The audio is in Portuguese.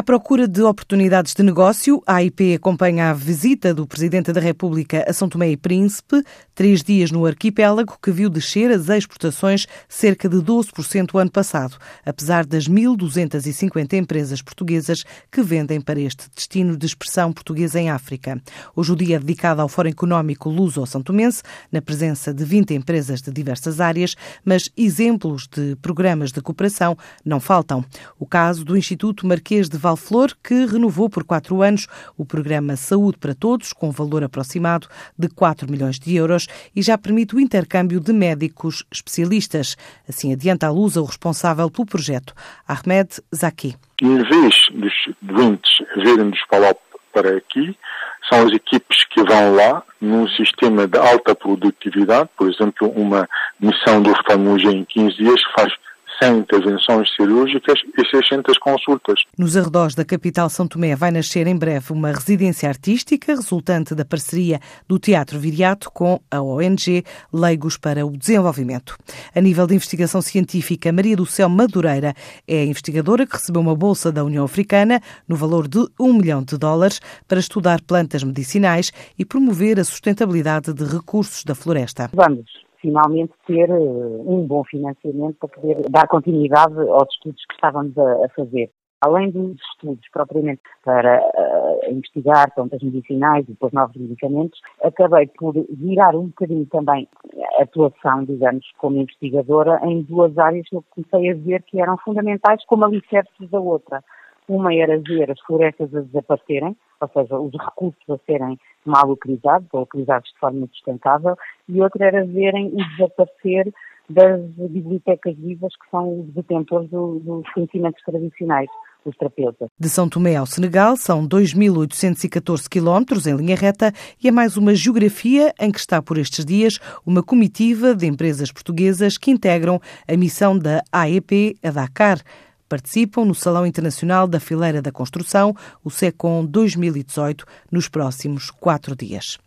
À procura de oportunidades de negócio, a AIP acompanha a visita do Presidente da República a São Tomé e Príncipe, três dias no arquipélago, que viu descer as exportações cerca de 12% o ano passado, apesar das 1.250 empresas portuguesas que vendem para este destino de expressão portuguesa em África. Hoje o dia é dedicado ao Fórum Económico Luso-São Tomense, na presença de 20 empresas de diversas áreas, mas exemplos de programas de cooperação não faltam. O caso do Instituto Marquês de Valflor, que renovou por quatro anos o programa Saúde para Todos, com valor aproximado de 4 milhões de euros, e já permite o intercâmbio de médicos especialistas. Assim adianta a luz o responsável pelo projeto, Ahmed Zaki. Em vez dos doentes virem-nos para aqui, são as equipes que vão lá num sistema de alta produtividade, por exemplo, uma missão do oftalmologia em 15 dias faz 100 intervenções cirúrgicas e 600 consultas. Nos arredores da capital São Tomé vai nascer em breve uma residência artística resultante da parceria do Teatro Viriato com a ONG Leigos para o Desenvolvimento. A nível de investigação científica, Maria do Céu Madureira é a investigadora que recebeu uma bolsa da União Africana no valor de um milhão de dólares para estudar plantas medicinais e promover a sustentabilidade de recursos da floresta. Vamos finalmente ter eh, um bom financiamento para poder dar continuidade aos estudos que estávamos a, fazer. Além dos estudos propriamente para uh, investigar plantas medicinais e depois novos medicamentos, acabei por virar um bocadinho também a atuação, digamos, como investigadora em duas áreas que eu comecei a ver que eram fundamentais como alicerces da outra. Uma era ver as florestas a desaparecerem, ou seja, os recursos a serem mal utilizados ou utilizados de forma sustentável, e outra era verem o desaparecer das bibliotecas vivas que são os detentores do, dos conhecimentos tradicionais. Os terapeutas. De São Tomé ao Senegal são 2.814 quilómetros em linha reta e é mais uma geografia em que está por estes dias uma comitiva de empresas portuguesas que integram a missão da AEP a Dakar participam no Salão Internacional da Fileira da Construção, o SECOM 2018, nos próximos quatro dias.